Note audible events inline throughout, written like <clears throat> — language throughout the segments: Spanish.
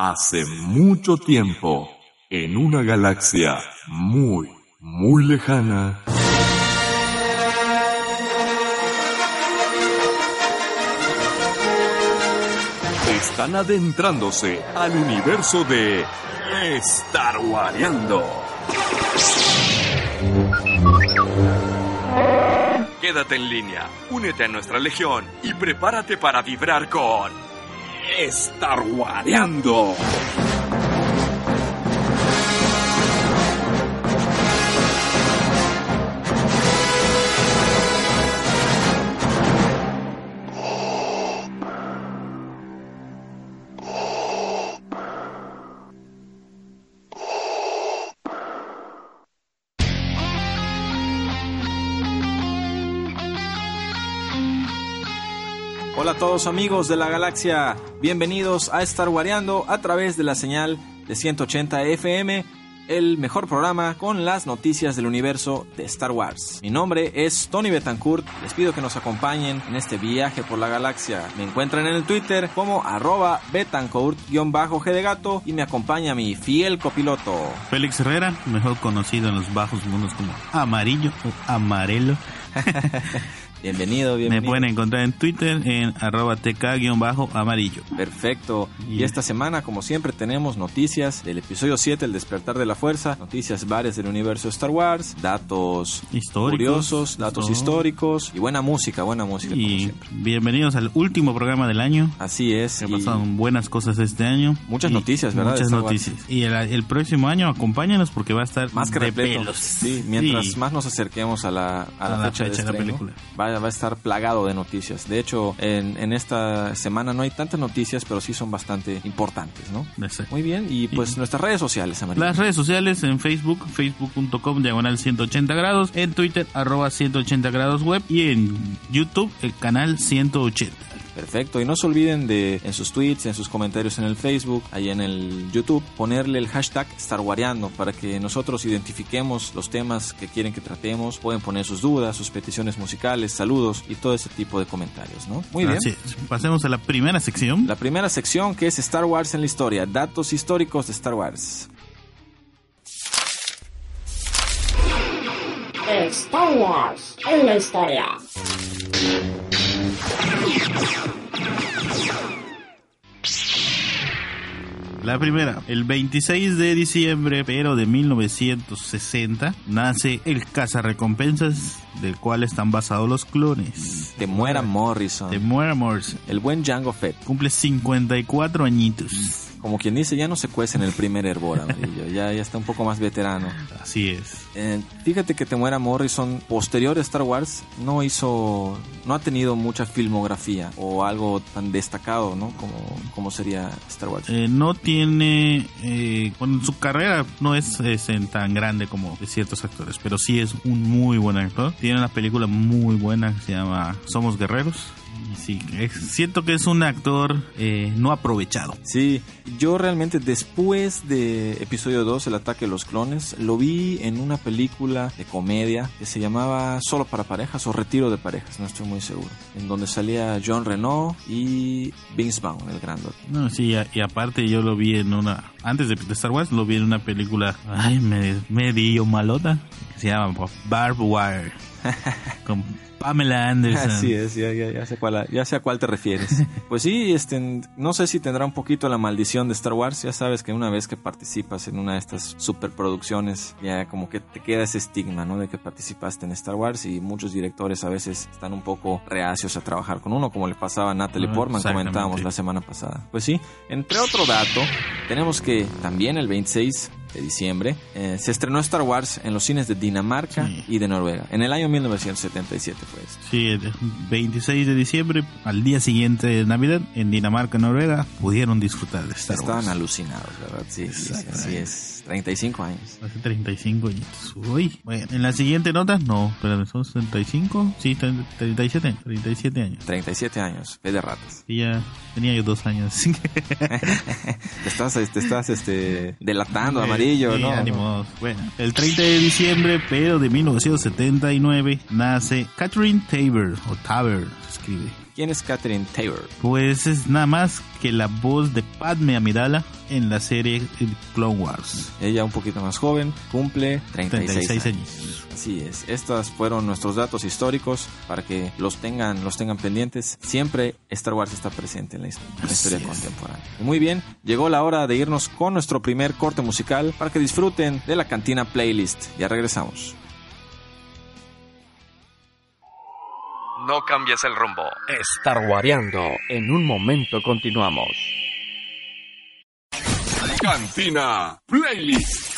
Hace mucho tiempo, en una galaxia muy, muy lejana, están adentrándose al universo de Star Wareando. Quédate en línea, únete a nuestra legión y prepárate para vibrar con Star Wareando. Todos amigos de la galaxia, bienvenidos a Star Wareando a través de la señal de 180 FM, el mejor programa con las noticias del universo de Star Wars. Mi nombre es Tony Betancourt, les pido que nos acompañen en este viaje por la galaxia. Me encuentran en el Twitter como arroba Betancourt-G de gato y me acompaña mi fiel copiloto. Félix Herrera, mejor conocido en los bajos mundos como Amarillo o Amarelo. <laughs> Bienvenido, Me bienvenido. pueden encontrar en Twitter en arroba tk-amarillo. Perfecto. Y Y- esta semana, como siempre, tenemos noticias del episodio 7, El despertar de la fuerza, noticias varias del universo Star Wars, datos Históricos. curiosos, datos históricos y buena música, buena música como Y siempre. bienvenidos al último programa del año. Así es. Se y pasaron buenas cosas este año. Muchas Y noticias, ¿verdad? Muchas Wars. noticias. Y el, el próximo año acompáñanos porque va a estar Más que de repleto. pelos. Sí, mientras Sí. más nos acerquemos a la, a la A la fecha, de fecha de la película. va, va a estar plagado de noticias. De hecho, en, en esta semana no hay tantas noticias, pero sí son bastante importantes, ¿no? Exacto. Muy bien, y pues nuestras redes sociales, Amarillo. Las redes sociales en Facebook, facebook.com diagonal 180 grados, en Twitter arroba 180 grados web y en YouTube el canal 180. Perfecto, y no se olviden de en sus tweets, en sus comentarios en el Facebook, ahí en el YouTube, ponerle el hashtag StarWareando para que nosotros identifiquemos los temas que quieren que tratemos. Pueden poner sus dudas, sus peticiones musicales, saludos y todo ese tipo de comentarios, ¿no? Muy bien. Así es. Pasemos a la primera sección. La primera sección que es Star Wars en la historia, datos históricos de Star Wars. Star Wars en la historia. La primera, el 26 de diciembre, pero de 1960, nace el cazarrecompensas, del cual están basados los clones. De Muera Morrison. De Moira Morrison. El buen Django Fett. Cumple 54 añitos. Como quien dice, ya no se cuece en el primer hervor, amarillo. Ya, ya está un poco más veterano. Así es. Eh, fíjate que Temuera Morrison, posterior a Star Wars, no hizo, no ha tenido mucha filmografía o algo tan destacado, ¿no? Como, como sería Star Wars. Eh, no tiene, eh, bueno, su carrera no es, es en tan grande como de ciertos actores, pero sí es un muy buen actor. Tiene una película muy buena que se llama Somos Guerreros. Sí, es- siento que es un actor eh, no aprovechado. Sí, yo realmente después de episodio 2, El ataque de los clones, lo vi en una película de comedia que se llamaba Solo para parejas o Retiro de parejas, no estoy muy seguro. En donde salía John Renault y Vince Vaughn, el grandote. No, sí, y aparte yo lo vi en una, antes de Star Wars, lo vi en una película, ay, me- medio malota, que se llama Barb Wire, <laughs> con Pamela Anderson. Así es, ya, ya, ya sé cuál, ya sé a cuál te refieres. <laughs> Pues sí, este, no sé si tendrá un poquito la maldición de Star Wars. Ya sabes que una vez que participas en una de estas superproducciones, ya como que te queda ese estigma, ¿no? De que participaste en Star Wars y muchos directores a veces están un poco reacios a trabajar con uno, como le pasaba a Natalie Ah, Portman, comentábamos la semana pasada. Pues sí, entre otro dato, tenemos que también el 26 de diciembre eh, se estrenó Star Wars en los cines de Dinamarca Sí. y de Noruega. En el año 1977 fue esto. Sí, el 26 de diciembre, al día siguiente de Navidad, en Dinamarca, Noruega, pudieron disfrutar de Star Estaban Wars. alucinados, ¿verdad? Sí, sí, sí, así es. 35 años. Hace 35 añitos. Uy. Bueno, en la siguiente nota, no, espérame, son 35, sí, 37, 37 años. 37 años, fe de ratas. Y ya tenía yo dos años. <laughs> Te estás, te estás este, delatando, amarillo, Sí, ¿no? ánimos. Bueno, el 30 de diciembre, pero de 1979, nace Catherine Taber, o Taber, se escribe. ¿Quién es Catherine Taylor? Pues es nada más que la voz de Padme Amidala en la serie Clone Wars. Ella un poquito más joven, cumple 36, 36 años. años. Así es, estas fueron nuestros datos históricos para que los tengan, los tengan pendientes. Siempre Star Wars está presente en la, his- en la historia contemporánea. Y Muy bien, llegó la hora de irnos con nuestro primer corte musical para que disfruten de la cantina playlist. Ya regresamos. No cambies el rumbo. Star Wareando. En un momento continuamos. Cantina Playlist.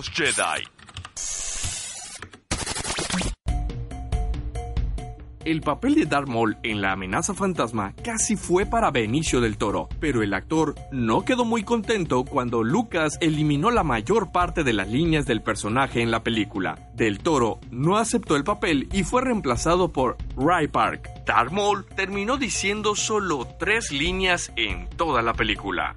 Jedi. El papel de Darth Maul en La amenaza fantasma casi fue para Benicio del Toro, pero el actor no quedó muy contento cuando Lucas eliminó la mayor parte de las líneas del personaje en la película. Del Toro no aceptó el papel y fue reemplazado por Ray Park. Darth Maul terminó diciendo solo tres líneas en toda la película.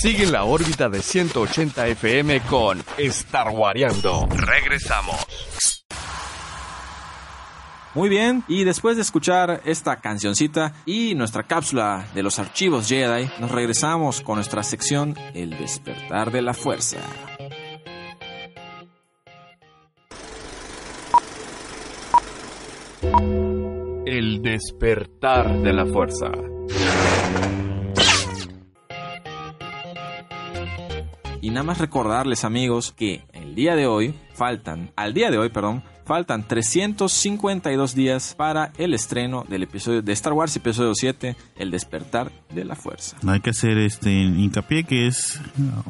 Sigue en la órbita de 180 FM con Star Wareando. Regresamos. Muy bien, y después de escuchar esta cancioncita y nuestra cápsula de los archivos Jedi, nos regresamos con nuestra sección El despertar de la fuerza. El despertar de la fuerza. Y nada más recordarles amigos que el día de hoy faltan, al día de hoy, perdón, faltan 352 días para el estreno del episodio de Star Wars episodio 7, El despertar de la fuerza. No hay que hacer este hincapié que es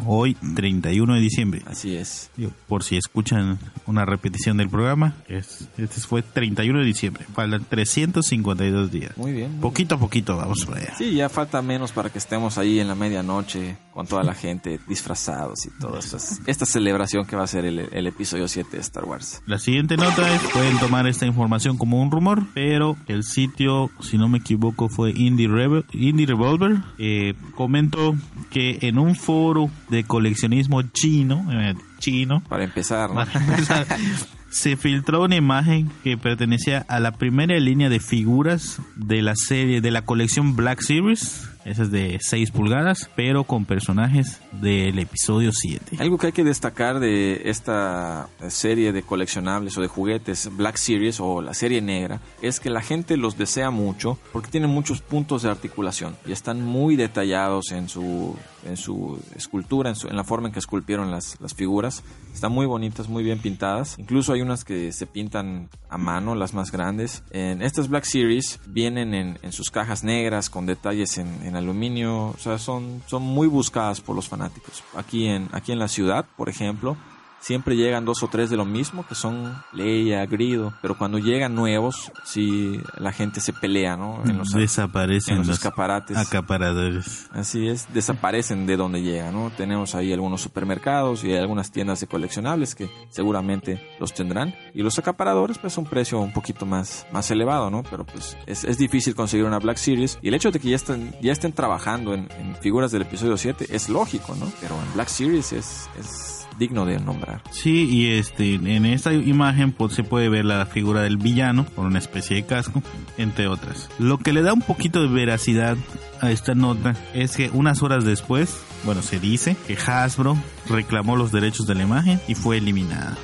hoy 31 de diciembre. Así es. Por si escuchan una repetición del programa, es, este fue 31 de diciembre. Faltan 352 días. Muy bien. muy Poquito a poquito vamos para allá. Sí, ya falta menos para que estemos ahí en la medianoche con toda la gente disfrazados y todo esto. Esta celebración que va a ser el, el episodio 7 de Star Wars. La siguiente <clears throat> nota es, pueden tomar esta información como un rumor, pero el sitio, si no me equivoco, fue Indie, Rebel, Indie Revolver. Eh, comentó que en un foro de coleccionismo chino, eh, chino, Para empezar, ¿no? <laughs> se filtró una imagen que pertenecía a la primera línea de figuras de la serie de la colección Black Series. Esa es de 6 pulgadas, pero con personajes del episodio 7. Algo que hay que destacar de esta serie de coleccionables o de juguetes Black Series o la serie negra es que la gente los desea mucho porque tienen muchos puntos de articulación y están muy detallados en su, en su escultura, en, su- en la forma en que esculpieron las, las figuras. Están muy bonitas, muy bien pintadas. Incluso hay unas que se pintan a mano, las más grandes. En estas Black Series vienen en, en sus cajas negras con detalles en, en aluminio. O sea, son, son muy buscadas por los fanáticos. Aquí en, aquí en la ciudad, por ejemplo, siempre llegan dos o tres de lo mismo, que son Leia, Grido. Pero cuando llegan nuevos, sí, la gente se pelea, ¿no? En los, Desaparecen en los los escaparates. acaparadores. Así es, desaparecen de donde llegan, ¿no? Tenemos ahí algunos supermercados y algunas tiendas de coleccionables que seguramente los tendrán. Y los acaparadores, pues, un precio un poquito más, más elevado, ¿no? Pero pues es, es difícil conseguir una Black Series. Y el hecho de que ya estén, ya estén trabajando en, en figuras del episodio 7 es lógico, ¿no? Pero en Black Series es, es digno de nombrar. Sí, y este en esta imagen pues, se puede ver la figura del villano con una especie de casco, entre otras. Lo que le da un poquito de veracidad a esta nota es que unas horas después, bueno, se dice que Hasbro reclamó los derechos de la imagen y fue eliminada.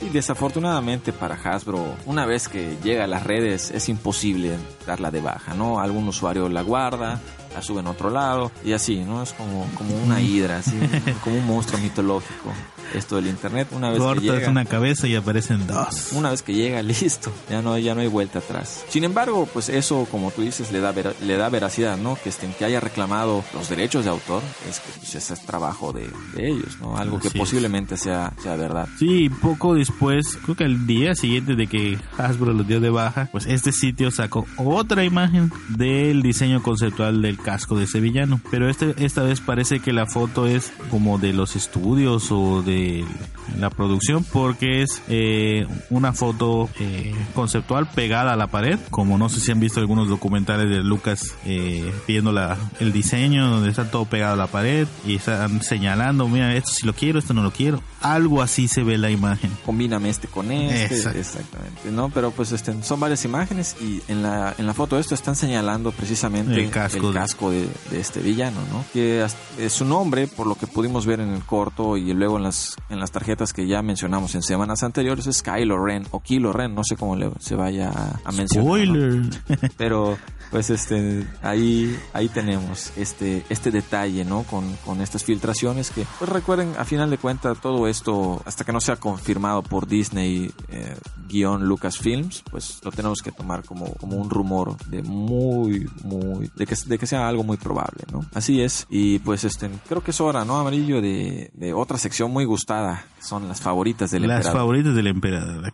Y desafortunadamente para Hasbro, una vez que llega a las redes es imposible darla de baja, ¿no? Algún usuario la guarda, la sube en otro lado y así, ¿no? Es como, como una hidra, así, <laughs> como un monstruo mitológico. Esto del internet, una vez que Cortas llega, una cabeza y aparecen dos. una vez que llega, <laughs> listo, ya no, ya no hay vuelta atrás. Sin embargo, pues eso, como tú dices, le da, vera- le da veracidad, ¿no? Que, estén, que haya reclamado los derechos de autor, es que pues, ese es trabajo de, de ellos, ¿no? Algo que Así es. posiblemente sea, sea verdad. Sí, poco después, creo que el día siguiente de que Hasbro lo dio de baja, pues este sitio sacó otra imagen del diseño conceptual del casco de ese villano. Pero este, esta vez parece que la foto es como de los estudios o de la producción, porque es eh, una foto eh, conceptual pegada a la pared. Como no sé si han visto algunos documentales de Lucas eh, viendo la, el diseño, donde está todo pegado a la pared y están señalando, mira, esto sí lo quiero, esto no lo quiero. Algo así se ve la imagen. combíname este con este, Exacto. exactamente, ¿no? Pero pues este, son varias imágenes y en la, en la foto de esto están señalando precisamente El casco de, de este villano, ¿no? Que as- eh, su nombre, por lo que pudimos ver en el corto y luego en las, en las tarjetas que ya mencionamos en semanas anteriores, es Kylo Ren o Kilo Ren, no sé cómo le, se vaya a, mencionar. ¿no? Spoiler. <laughs> Pero pues este ahí ahí tenemos este este detalle no con, con estas filtraciones que pues recuerden a final de cuentas todo esto hasta que no sea confirmado por Disney eh, guion Lucasfilms pues lo tenemos que tomar como, como un rumor de muy muy de que, de que sea algo muy probable no así es y pues este creo que es hora no amarillo de, de otra sección muy gustada que son las favoritas del Las emperador favoritas del emperador.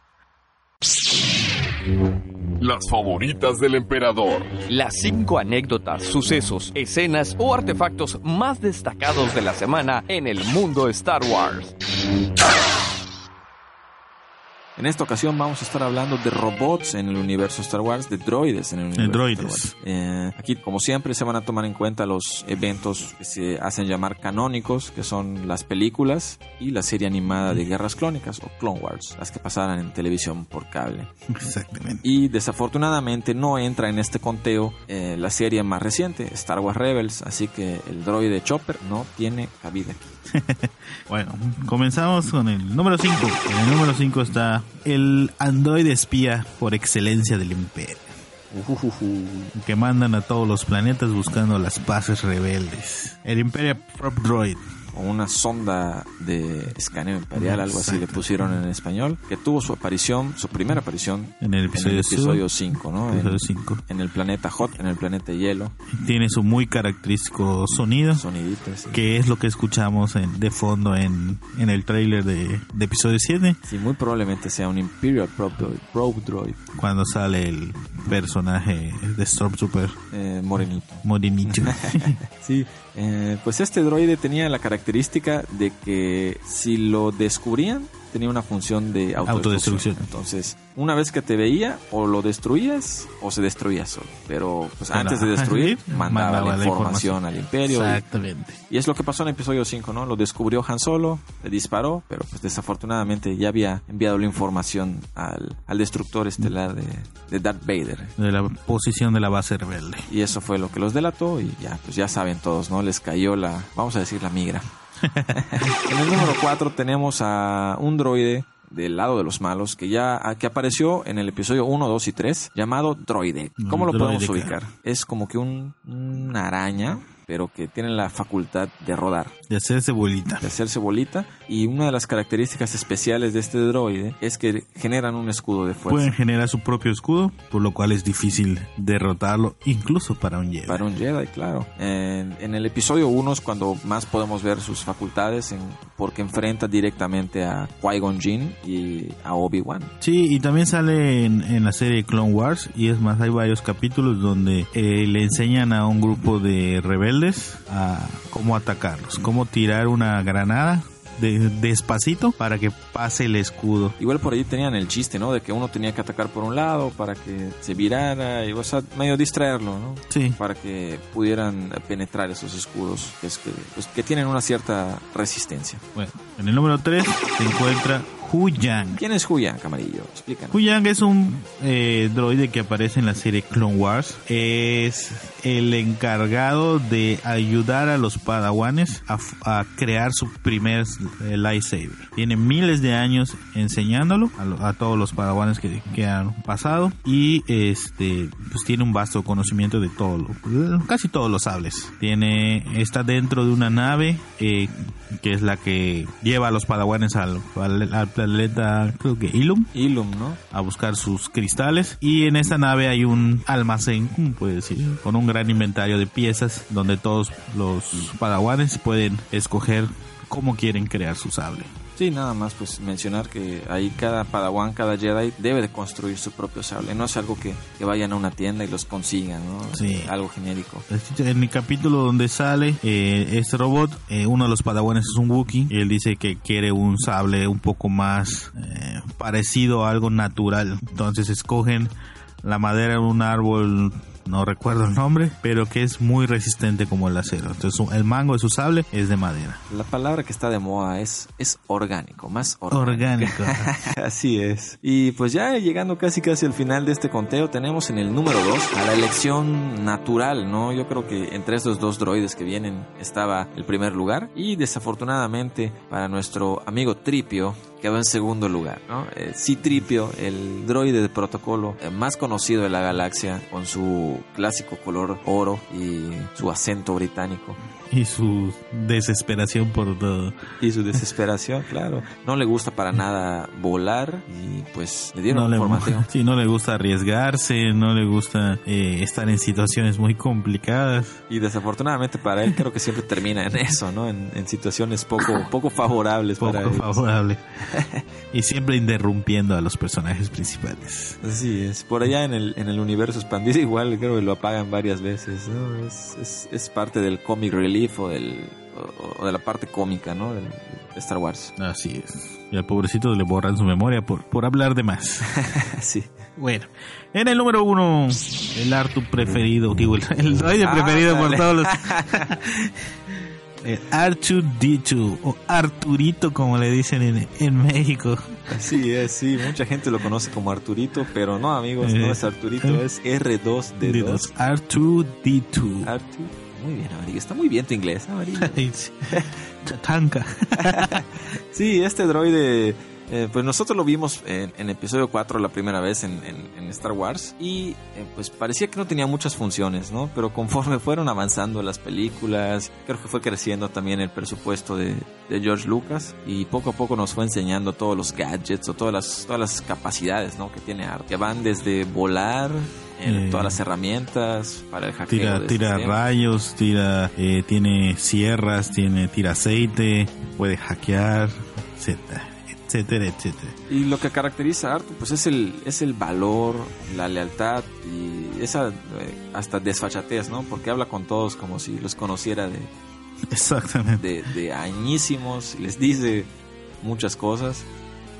Las favoritas del emperador. Las cinco anécdotas, sucesos, escenas o artefactos más destacados de la semana en el mundo Star Wars. En esta ocasión vamos a estar hablando de robots en el universo Star Wars, de droides en el universo droides. Star Wars. Eh, aquí, como siempre, se van a tomar en cuenta los eventos que se hacen llamar canónicos, que son las películas y la serie animada de Guerras Clónicas o Clone Wars, las que pasaran en televisión por cable. Exactamente. Y desafortunadamente no entra en este conteo eh, la serie más reciente, Star Wars Rebels, así que el droide Chopper no tiene cabida aquí. <laughs> Bueno, comenzamos con el número 5. En el número 5 está el androide espía por excelencia del imperio. Que mandan a todos los planetas buscando las bases rebeldes. El Imperial Prop Droid. O una sonda de escaneo imperial, algo así le pusieron en español, que tuvo su aparición, su primera aparición En el episodio, episodio 5, ¿no? En, episodio cinco. en el planeta Hot, en el planeta Hielo, Tiene su muy característico sonido. soniditos. que es lo que escuchamos en- de fondo en, en el tráiler de, de episodio 7 Sí, muy probablemente sea un Imperial Probe Droid, Probe Droid cuando sale el personaje de Stormtrooper eh, morenito. Morenito <laughs> Sí, eh, pues este droide tenía la característica de que si lo descubrían, tenía una función de autodestrucción. Autodestrucción. Entonces, una vez que te veía, o lo destruías o se destruía solo. Pero pues Pero, antes de destruir, <laughs> mandaba, mandaba la la información, información. al imperio. exactamente Y, es lo que pasó en episodio 5, ¿no? Lo descubrió Han Solo, le disparó, pero pues desafortunadamente ya había enviado la información al, al destructor estelar de, de Darth Vader. de la posición de la base rebelde Y eso fue lo que los delató y ya, pues ya saben todos, ¿no? Les cayó la, vamos a decir, la migra. <laughs> en el número 4 tenemos a un droide del lado de los malos que ya que apareció en el episodio 1, 2 y 3 llamado Droide. ¿Cómo lo podemos ubicar? Es como que un, una araña, pero que tiene la facultad de rodar de hacerse bolita de hacerse bolita y una de las características especiales de este droide es que generan un escudo de fuerza pueden generar su propio escudo por lo cual es difícil derrotarlo incluso para un Jedi para un Jedi, claro. En, en el episodio 1 es cuando más podemos ver sus facultades en- porque enfrenta directamente a Qui-Gon Jinn y a Obi-Wan. Sí, y también sale en, en la serie Clone Wars y es más, hay varios capítulos donde eh, le enseñan a un grupo de rebeldes a cómo atacarlos, cómo tirar una granada de, despacito para que pase el escudo. Igual por ahí tenían el chiste, ¿no? De que uno tenía que atacar por un lado para que se virara y, o sea, medio distraerlo, ¿no? Sí, Para que pudieran penetrar esos escudos que, es que, pues, que tienen una cierta resistencia. bueno, en el número 3 se encuentra Hu Yang. ¿Quién es Huyan, Camarillo? Explícanos. Hu Yang es un eh, droide que aparece en la serie Clone Wars. Es el encargado de ayudar a los padawanes a, crear su primer eh, lightsaber. Tiene miles de años enseñándolo a, lo- a todos los padawanes que, que han pasado y este pues tiene un vasto conocimiento de todo, lo- casi todos los sables. Tiene está dentro de una nave eh, que es la que lleva a los padawanes al, al, al planeta creo que Ilum Ilum, ¿no? a buscar sus cristales y en esta nave hay un almacén, ¿cómo puede decir? Con un gran inventario de piezas donde todos los padawanes pueden escoger cómo quieren crear su sable. Sí, nada más pues mencionar que ahí cada padawan, cada Jedi debe de construir su propio sable. No es algo que, que vayan a una tienda y los consigan, ¿no? Sí. Algo genérico. En el capítulo donde sale eh, este robot, eh, uno de los padawanes es un Wookiee él dice que quiere un sable un poco más eh, parecido a algo natural. Entonces escogen la madera de un árbol, no recuerdo el nombre, pero que es muy resistente como el acero. Entonces el mango de su sable es de madera. La palabra que está de moda es, es orgánico, más orgánico. Orgánico. <laughs> Así es. Y pues ya llegando casi casi al final de este conteo, tenemos en el número 2 a la elección natural, ¿no? Yo creo que entre estos dos droides que vienen estaba el primer lugar. Y desafortunadamente para nuestro amigo Tripio quedó en segundo lugar, ¿no? Eh, Tripio, el droide de protocolo eh, más conocido de la galaxia, con su clásico color oro y su acento británico. <laughs> y su desesperación por todo. Y su desesperación, <laughs> claro. No le gusta para nada volar y pues le dieron no le, información. <laughs> sí, no le gusta arriesgarse, no le gusta eh, estar en situaciones muy complicadas. Y desafortunadamente para él creo que siempre termina en eso, ¿no? En, en situaciones poco, poco favorables Poco para él. favorable. y siempre interrumpiendo a los personajes principales. Así es. Por allá en el, en el universo expandido igual creo que lo apagan varias veces, ¿no? Es, es, es parte del comic relief o, del, o, o de la parte cómica, ¿no? Del, de Star Wars. Así es. Y al pobrecito le borran su memoria por, por hablar de más. <laughs> sí. Bueno, en el número uno, el Artu preferido, digo, el, el droide preferido por Ándale. todos los... <laughs> El R2D2 o Arturito como le dicen en, en México. Así es, sí. Mucha gente lo conoce como Arturito, pero no, amigos, no Eh, es Arturito, eh. es R2D2. R2D2. Artu. Muy bien, Amarillo. Está muy bien tu inglés, Amarillo. <laughs> Tatanka. <laughs> Sí, este droide Eh, pues nosotros lo vimos en, en episodio 4 la primera vez en, en- en Star Wars y eh, pues parecía que no tenía muchas funciones, ¿no? Pero conforme <laughs> fueron avanzando las películas, creo que fue creciendo también el presupuesto de, de George Lucas y poco a poco nos fue enseñando todos los gadgets o todas las, todas las capacidades, ¿no? Que tiene Art, que van desde volar, en Eh, todas las herramientas para el hackeo. Tira, de tira sistemas. rayos, tira, eh, tiene sierras, tiene, tira aceite, puede hackear, etcétera, etcétera, etcétera. Y lo que caracteriza a Arthur, pues es el, es el valor, la lealtad y esa eh, hasta desfachatez, ¿no? Porque habla con todos como si los conociera de, Exactamente. de, de añísimos, les dice muchas cosas.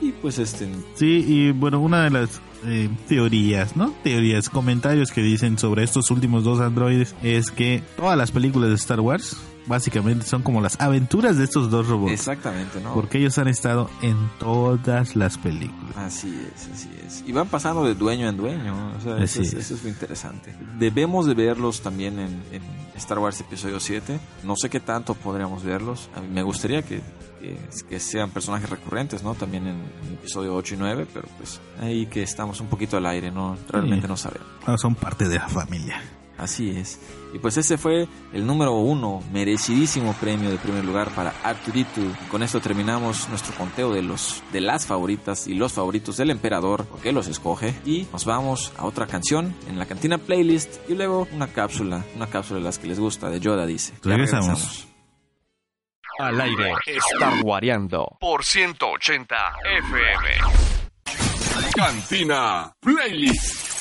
Y pues este, Sí, y bueno, una de las eh, teorías, ¿no? Teorías, comentarios que dicen sobre estos últimos dos androides es que todas las películas de Star Wars básicamente son como las aventuras de estos dos robots. exactamente, ¿no? Porque ellos han estado en todas las películas. Así es, así es. Y van pasando de dueño en dueño. O sea, eso, es, es. eso es lo interesante. Debemos de verlos también en, en Star Wars Episodio 7. No sé qué tanto podríamos verlos. A mí me gustaría que, que, que sean personajes recurrentes, ¿no? También en, en Episodio 8 y 9, pero pues ahí que estamos un poquito al aire, ¿no? Realmente Sí. no sabemos. Ah, son parte de la familia. Así es. Y pues ese fue el número uno, merecidísimo premio de primer lugar para Arturito. Y con esto terminamos nuestro conteo de los de las favoritas y los favoritos del emperador, porque los escoge. Y nos vamos a otra canción en la cantina playlist y luego una cápsula, una cápsula de las que les gusta, de Yoda dice. Ya Regresamos. Al aire, Star Wareando por 180 FM. Cantina Playlist.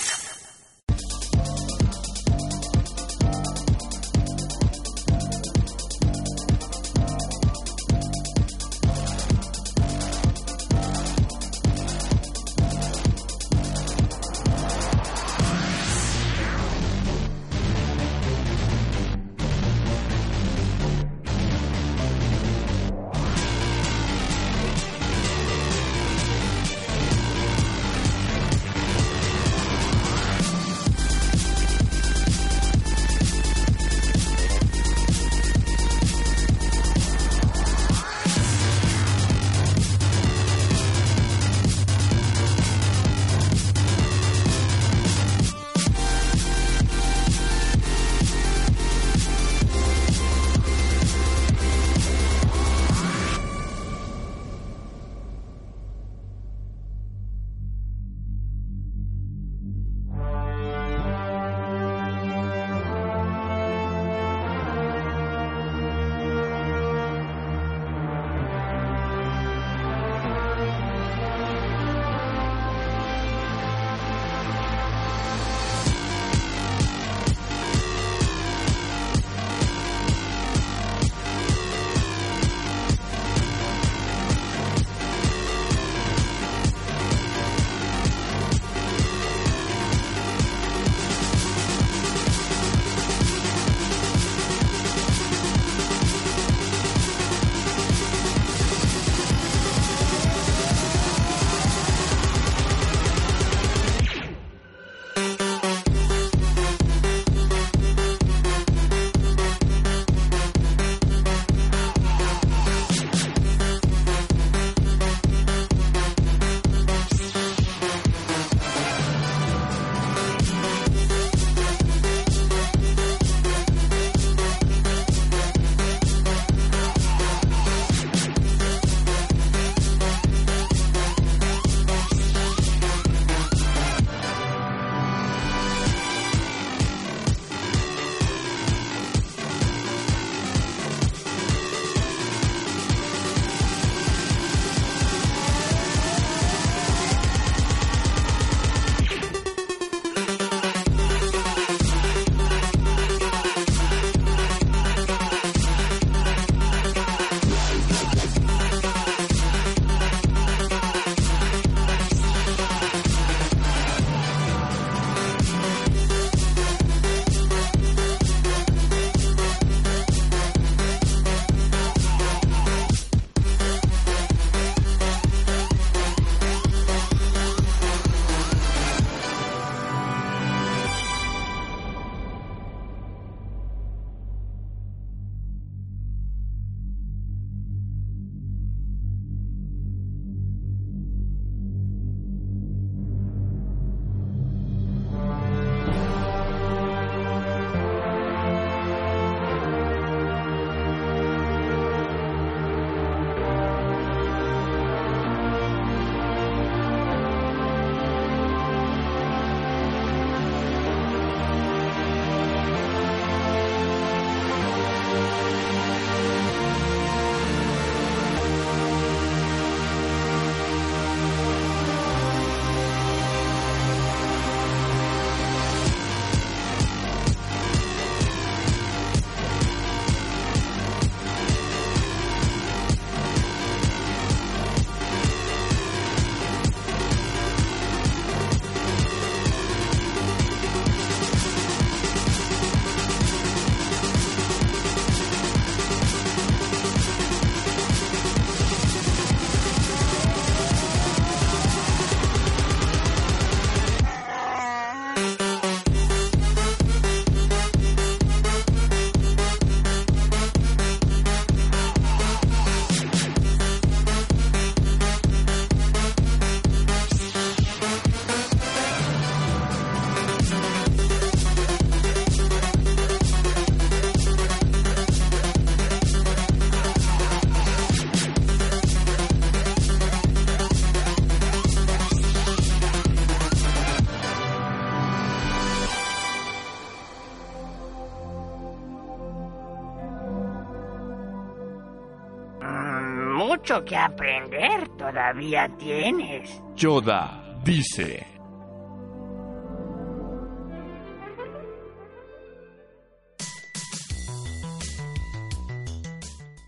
Mucho que aprender todavía tienes. Yoda dice.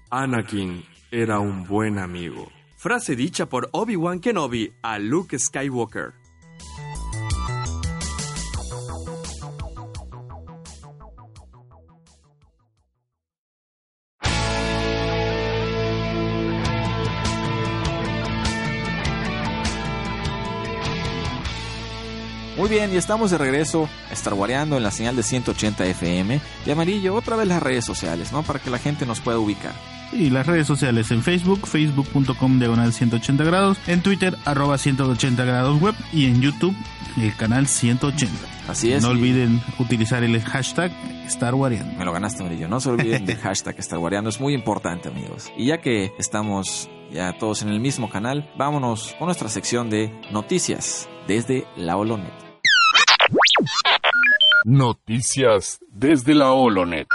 Anakin era un buen amigo. Frase dicha por Obi-Wan Kenobi a Luke Skywalker. Bien, y estamos de regreso a estar guareando en la señal de 180 FM y amarillo, otra vez las redes sociales, ¿no? Para que la gente nos pueda ubicar. Y las redes sociales en Facebook, facebook.com diagonal 180 grados, en Twitter, arroba 180 grados web y en YouTube, el canal 180. Así es. No olviden utilizar el hashtag StarWariando. Me lo ganaste, Amarillo. No se olviden <laughs> del hashtag Estar Guareando. Es muy importante, amigos. Y ya que estamos ya todos en el mismo canal, vámonos con nuestra sección de noticias desde la Olonet. Noticias desde la Holonet.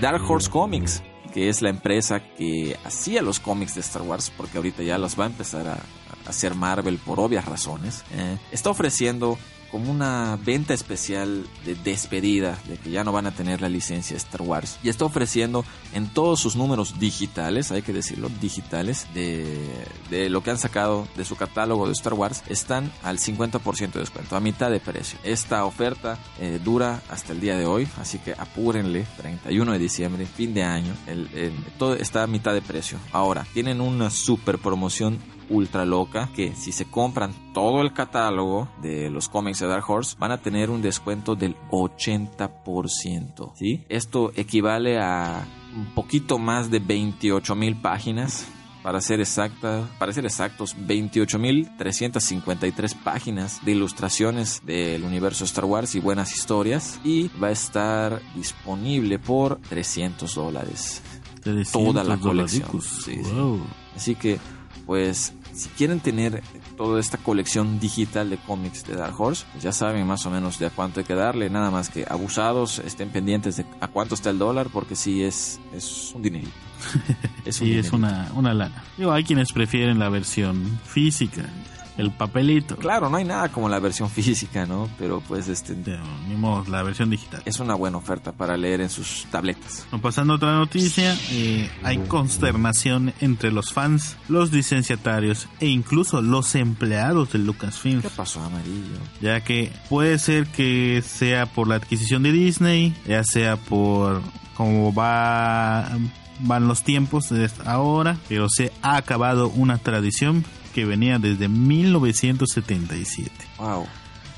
Dark Horse Comics, que es la empresa que hacía los cómics de Star Wars, porque ahorita ya los va a empezar a, hacer Marvel por obvias razones, eh, está ofreciendo como una venta especial de despedida, de que ya no van a tener la licencia Star Wars. Y está ofreciendo en todos sus números digitales, hay que decirlo, digitales, de, de lo que han sacado de su catálogo de Star Wars, están al 50% de descuento, a mitad de precio. Esta oferta eh, dura hasta el día de hoy, así que apúrenle, 31 de diciembre, fin de año, todo está a mitad de precio. Ahora, tienen una super promoción ultra loca que si se compran todo el catálogo de los cómics de Dark Horse van a tener un descuento del 80%. ¿sí? Esto equivale a un poquito más de 28 mil páginas. Para ser, exacta, para ser exactos, 28.353 páginas de ilustraciones del universo Star Wars y buenas historias. Y va a estar disponible por 300 dólares. Toda la 300 colección. sí. Wow. Así que, pues, si quieren tener toda esta colección digital de cómics de Dark Horse, pues ya saben más o menos de a cuánto hay que darle. Nada más que abusados, estén pendientes de a cuánto está el dólar, porque sí es, es un dinerito. <laughs> Es un Sí, es una, una lana. Digo, hay quienes prefieren la versión física, el papelito. Claro, no hay nada como la versión <laughs> física, ¿no? Pero pues este modo, la versión digital. es una buena oferta para leer en sus tabletas. Pasando a otra noticia, eh, hay consternación entre los fans, los licenciatarios e incluso los empleados de Lucasfilm. ¿Qué pasó, amarillo? ya que puede ser que sea por la adquisición de Disney, ya sea por cómo va van los tiempos de ahora, pero se ha acabado una tradición que venía desde 1977. Wow.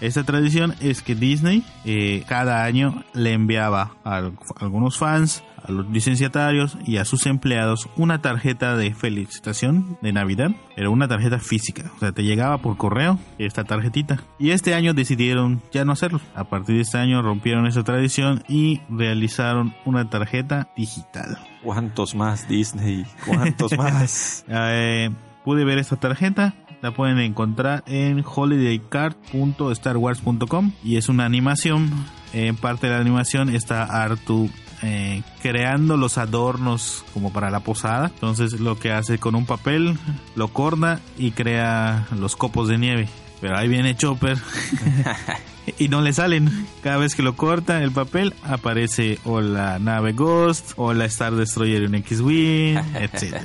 Esta tradición es que Disney eh, cada año le enviaba a, al- algunos fans, a los licenciatarios y a sus empleados una tarjeta de felicitación de Navidad. Era una tarjeta física, o sea, te llegaba por correo esta tarjetita. Y este año decidieron ya no hacerlo. A partir de este año rompieron esa tradición y realizaron una tarjeta digital. ¿Cuántos más Disney? <laughs> ¿Cuántos más? Eh, pude ver esta tarjeta. La pueden encontrar en holidaycard.starwars.com y es una animación. En parte de la animación está Artu eh, creando los adornos como para la posada. Entonces lo que hace con un papel lo corta y crea los copos de nieve. Pero ahí viene Chopper <laughs> y no le salen. Cada vez que lo corta el papel aparece o la nave Ghost o la Star Destroyer en X-Wing, <laughs> etcétera.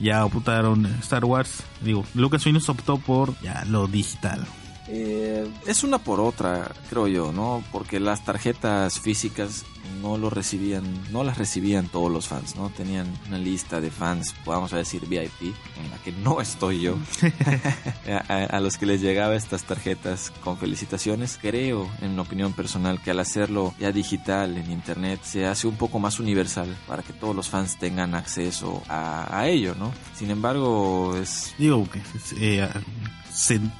Ya optaron Star Wars, digo, Lucasfilm optó por ya lo digital. Eh, es una por otra, creo yo, ¿no? Porque las tarjetas físicas no lo recibían, no las recibían todos los fans, ¿no? Tenían una lista de fans, vamos a decir VIP, en la que no estoy yo, <laughs> a, a- a los que les llegaba estas tarjetas con felicitaciones. Creo, en opinión personal, que al hacerlo ya digital en internet se hace un poco más universal para que todos los fans tengan acceso a, a ello, ¿no? Sin embargo, es Digo que eh,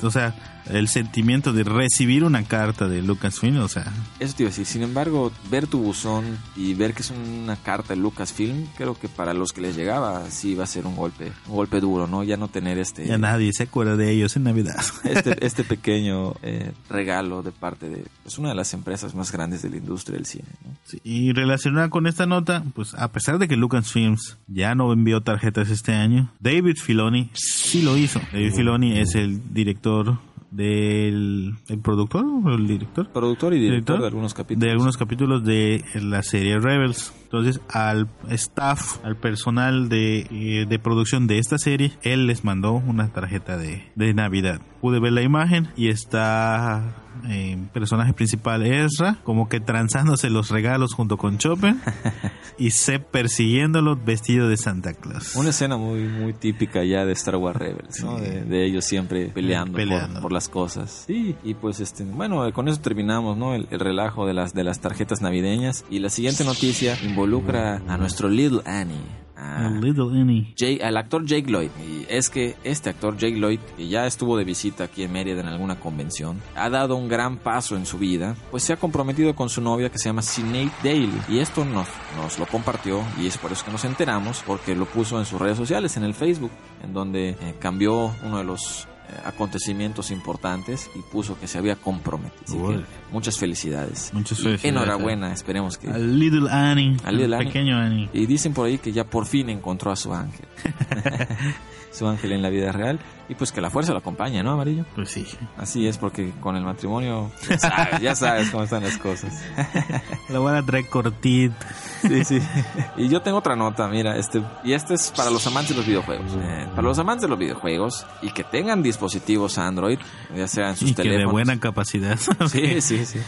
o sea, el sentimiento de recibir una carta de Lucasfilm, o sea, Eso te iba a decir. Sin embargo, ver tu buzón y ver que es una carta de Lucasfilm, creo que para los que les llegaba sí va a ser un golpe, un golpe duro, ¿no? Ya no tener este ya nadie se acuerda de ellos en Navidad. <laughs> este, <laughs> este pequeño eh, regalo de parte de pues, una de las empresas más grandes de la industria del cine. ¿no? Sí, y relacionada con esta nota, pues a pesar de que Lucasfilms ya no envió tarjetas este año, David Filoni sí lo hizo. David Filoni es el director del el productor el director Productor y director, de algunos capítulos. de algunos capítulos de la serie Rebels. Entonces, al staff, al personal de, eh, de producción de esta serie, él les mandó una tarjeta de, de Navidad. Pude ver la imagen y está eh, personaje principal Ezra, como que transándose los regalos junto con Chopper <laughs> y Seb persiguiéndolo vestido de Santa Claus. Una escena muy muy típica ya de Star Wars Rebels, ¿no? Sí. De, de ellos siempre peleando, por- Peleando. Por, las cosas. Sí, y pues este, bueno, con eso terminamos, ¿no? El, el relajo de las de las tarjetas navideñas y la siguiente noticia involucra a nuestro Little Annie. a- Little Annie. Jay- al actor Jake Lloyd. Y es que este actor Jake Lloyd, que ya estuvo de visita aquí en Mérida en alguna convención, ha dado un gran paso en su vida, pues se ha comprometido con su novia que se llama Sinead Daly. Y esto nos, nos lo compartió y es por eso que nos enteramos, porque lo puso en sus redes sociales, en el Facebook, en donde eh, cambió uno de los acontecimientos importantes y puso que se había comprometido. Así que Uy. muchas felicidades. Muchas felicidades. Enhorabuena, esperemos que... A Little Annie. A Little al Annie. pequeño Annie. Y dicen por ahí que ya por fin encontró a su ángel. <laughs> su ángel en la vida real. Y pues que la fuerza lo acompaña, ¿no, Amarillo? Pues sí. Así es, porque con el matrimonio, ya sabes, ya sabes cómo están las cosas. <laughs> La van a traer cortita. Sí, sí. Y yo tengo otra nota, mira, este, y este es para los amantes de los videojuegos. Eh, para los amantes de los videojuegos y que tengan dispositivos Android, ya sean sus Y que de teléfonos. buena capacidad. Sí, sí, sí.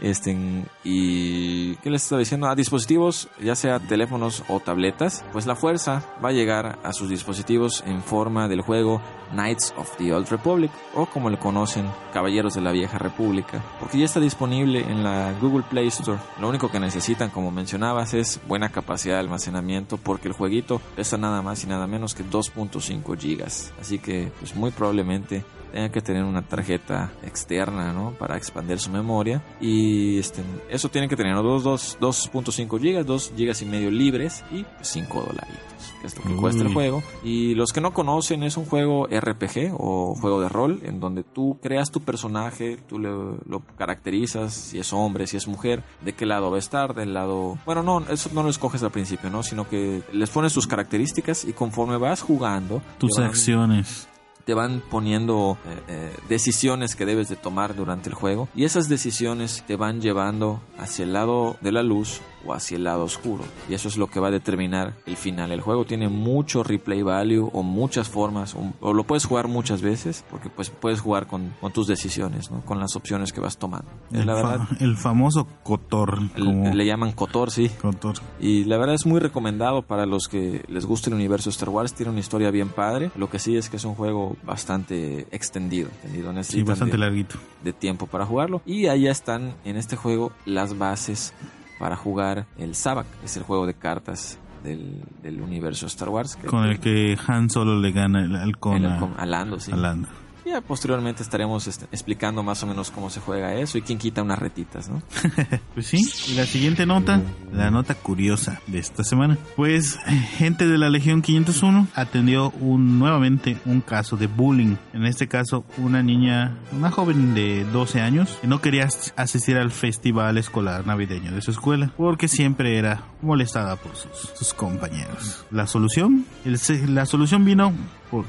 Este, y ¿qué les estaba diciendo? A dispositivos, ya sea teléfonos o tabletas, pues la fuerza va a llegar a sus dispositivos en forma del juego Knights of the Old Republic, o como le conocen, Caballeros de la Vieja República, porque ya está disponible en la Google Play Store. Lo único que necesitan, como mencionabas, es buena capacidad de almacenamiento, porque el jueguito pesa nada más y nada menos que 2.5 gigas. Así que, pues muy probablemente tenga que tener una tarjeta externa, ¿no? Para expandir su memoria. Y este, eso tiene que tener ¿no? dos- dos- 2.5 gigas, 2 gigas y medio libres y 5 dolaritos, que es lo que cuesta el juego. Y los que no conocen, es un juego RPG o juego de rol en donde tú creas tu personaje, tú le- lo caracterizas, si es hombre, si es mujer, de qué lado va a estar, del lado... Bueno, no, eso no lo escoges al principio, ¿no? Sino que les pones sus características y conforme vas jugando... Tus van- acciones. Te van poniendo eh, eh, decisiones que debes de tomar durante el juego y esas decisiones te van llevando hacia el lado de la luz o hacia el lado oscuro y eso es lo que va a determinar el final el juego tiene mucho replay value o muchas formas o, o lo puedes jugar muchas veces porque pues puedes jugar con, con tus decisiones ¿no? con las opciones que vas tomando El, la fa- verdad el famoso Cotor. el- como le llaman Kotor sí Cotor. y la verdad es muy recomendado para los que les guste el universo Star Wars. Tiene una historia bien padre. Lo que sí es que es un juego bastante extendido. extendido. Sí, bastante de, larguito. de tiempo para jugarlo. Y allá están en este juego las bases para jugar el Sabak. Es el juego de cartas del, del universo Star Wars. Con el que Han Solo le gana el halcón el- a Lando, sí. a Lando. Ya posteriormente estaremos este, explicando más o menos cómo se juega eso y quién quita unas retitas, ¿no? <laughs> Pues sí, y la siguiente nota, la nota curiosa de esta semana. Pues gente de la Legión 501 atendió nuevamente un caso de bullying. En este caso, una niña, una joven de 12 años, que no quería as- asistir al festival escolar navideño de su escuela porque siempre era molestada por sus, compañeros. La solución, la solución vino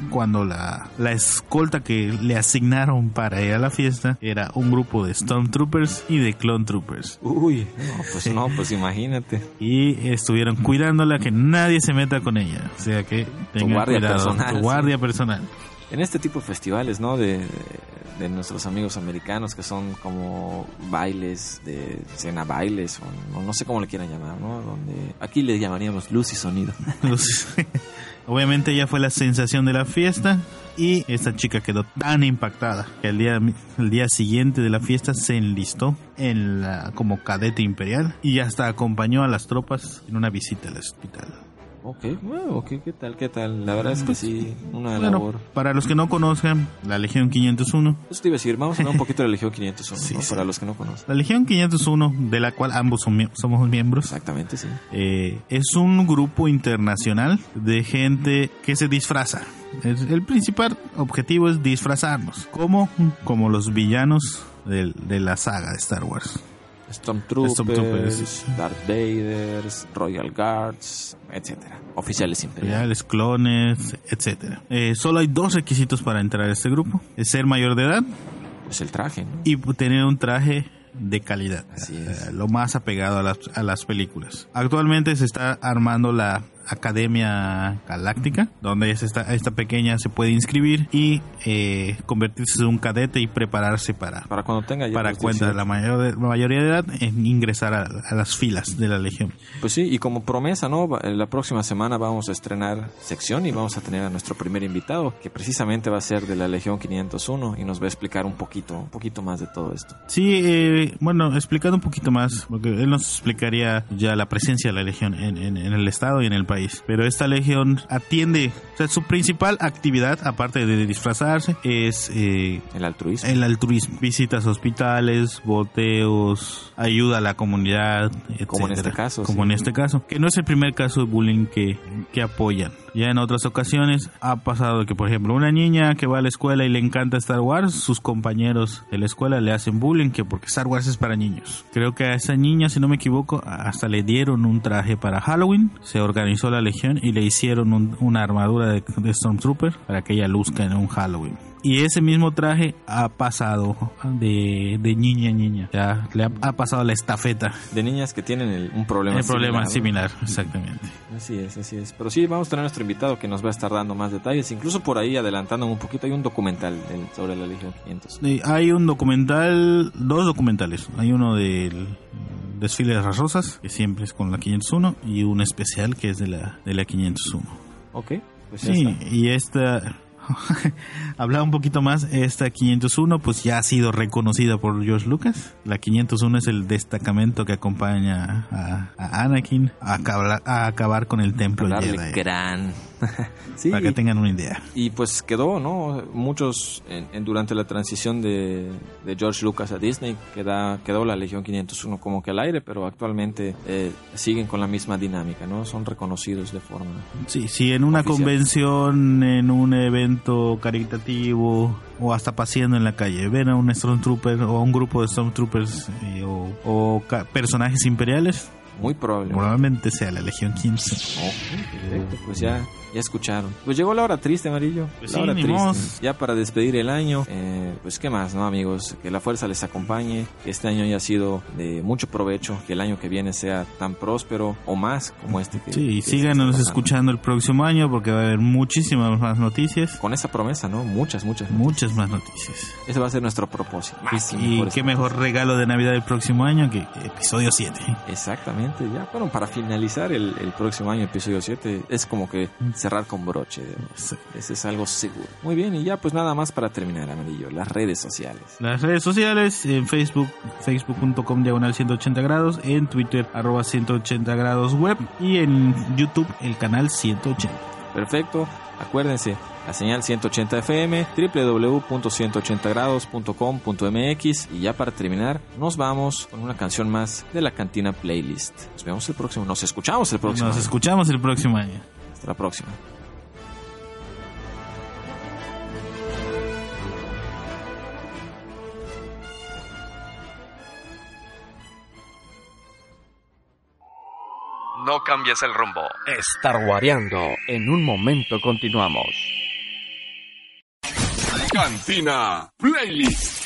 cuando la, la escolta que le asignaron para ir a la fiesta era un grupo de Stormtroopers y de Clone Troopers. Uy, no, pues no, pues imagínate. Y estuvieron cuidándola que nadie se meta con ella. O sea que tengan guardia cuidado. personal, Tu sí. guardia personal. En este tipo de festivales, ¿no? De, nuestros amigos americanos que son como bailes, de cena bailes, o no, sé cómo le quieran llamar, ¿no? Donde aquí le llamaríamos luz y sonido. <laughs> Los- Obviamente ella fue la sensación de la fiesta y esta chica quedó tan impactada que el día, el día siguiente de la fiesta se enlistó en la, como cadete imperial y hasta acompañó a las tropas en una visita al hospital. Ok, bueno, ok, ¿qué tal? ¿Qué tal? La verdad es que sí, una labor. para los que no conozcan, la Legión 501 Eso te iba a decir, vamos a hablar un poquito de la Legión 501, Sí, ¿no? sí. Para los que no conocen. La Legión 501, de la cual ambos somos miembros, Exactamente, sí. eh, es un grupo internacional de gente que se disfraza. El principal objetivo es disfrazarnos, como, como los villanos del- de, la saga de Star Wars. Stormtroopers, Stormtroopers. Darth Vader, Royal Guards, etcétera. Oficiales imperiales. Clones, etcétera. Eh, solo hay dos requisitos para entrar a este grupo: es ser mayor de edad Pues el traje, ¿no? y tener un traje de calidad, Así es. Eh, lo más apegado a las, a las películas. Actualmente se está armando la Academia Galáctica, donde es esta, esta pequeña se puede inscribir y eh, convertirse en un cadete y prepararse para, Para cuando tenga ya para los cuenta de 18. la, mayor de- la mayoría de edad en ingresar a, a las filas de la Legión. Pues sí, y como promesa, ¿no? La próxima semana vamos a estrenar sección y vamos a tener a nuestro primer invitado, que precisamente va a ser de la Legión 501 y nos va a explicar un poquito, un poquito más de todo esto. Sí, eh, bueno, explicando un poquito más, porque él nos explicaría ya la presencia de la Legión en, en- en el Estado y en el país. Pero esta Legión atiende, o sea, su principal actividad, aparte de disfrazarse, es eh, El altruismo. el altruismo. Visitas a hospitales, boteos, ayuda a la comunidad, Como en etcétera. este caso, Como sí. en este caso. Que no es el primer caso de bullying que, que apoyan. Ya en otras ocasiones ha pasado que, por ejemplo, una niña que va a la escuela y le encanta Star Wars, sus compañeros de la escuela le hacen bullying que porque Star Wars es para niños. Creo que a esa niña, si no me equivoco, hasta le dieron un traje para Halloween, se organizó la legión y le hicieron un- una armadura de, de Stormtrooper para que ella luzca en un Halloween. Y ese mismo traje ha pasado de, de niña a niña. Ya le ha, ha pasado la estafeta. De niñas que tienen el- un problema El problema similar. similar, exactamente. Así es, así es. Pero sí, vamos a tener a nuestro invitado que nos va a estar dando más detalles. Incluso por ahí, adelantando un poquito, hay un documental sobre la Legión 500. Eh, Hay un documental, dos documentales. Hay uno del desfile de las rosas, que siempre es con la 501, y un especial que es de la, de la 501. Ok, pues Sí, y esta, <laughs> hablaba un poquito más, esta 501 pues ya ha sido reconocida por George Lucas. La 501 es el destacamento que acompaña a, a Anakin a acabar, a acabar con el templo Jedi. gran. <laughs> sí, Para que tengan una idea. y pues quedó, ¿no? Muchos, en, en- durante la transición de, de George Lucas a Disney, queda, quedó la Legión 501 como que al aire, pero actualmente eh, siguen con la misma dinámica, ¿no? Son reconocidos de forma... Sí, sí, en una Oficial. convención, en un evento caritativo o hasta paseando en la calle, ven a un Stormtrooper o a un grupo de Stormtroopers eh, o, o ca- personajes imperiales, Muy probable. probablemente sea la Legión 15. Ok, perfecto, pues ya, ya escucharon. Pues llegó la hora triste, amarillo. Pues la sí, hora triste. mos. Ya para despedir el año, eh, pues qué más, ¿no, amigos? Que la fuerza les acompañe, que este año haya sido de mucho provecho, que el año que viene sea tan próspero o más como este que. Sí, y síganos escuchando el próximo año porque va a haber muchísimas más noticias, Con esa promesa, ¿no? Muchas, muchas. muchas más noticias. Ese va a ser nuestro propósito. Más Y, y mejores qué mejor regalo de Navidad el próximo año que episodio 7. Exactamente, ya. Bueno, para finalizar el, el próximo año, episodio 7, es como que cerrar con broche. Sí. Ese es algo seguro. Muy bien, y ya pues nada más para terminar, amarillo, las redes sociales. Las redes sociales, en Facebook, facebook.com diagonal 180 grados, en Twitter, arroba 180 grados web y en YouTube, el canal 180. Perfecto, acuérdense, la señal 180 FM, www.180grados.com.mx y ya para terminar, nos vamos con una canción más de la Cantina Playlist. Nos vemos el próximo, nos escuchamos el próximo. Nos año. escuchamos el próximo año. Hasta la próxima. No cambies el rumbo. Star Wareando. En un momento continuamos. Cantina Playlist.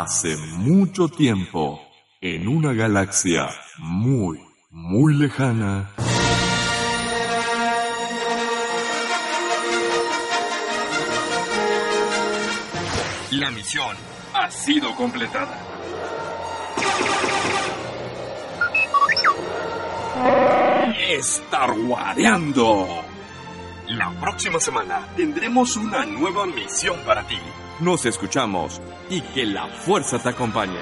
Hace mucho tiempo, en una galaxia muy, muy lejana. La misión ha sido completada. Star Wareando. La próxima semana tendremos una nueva misión para ti. Nos escuchamos y que la fuerza te acompañe.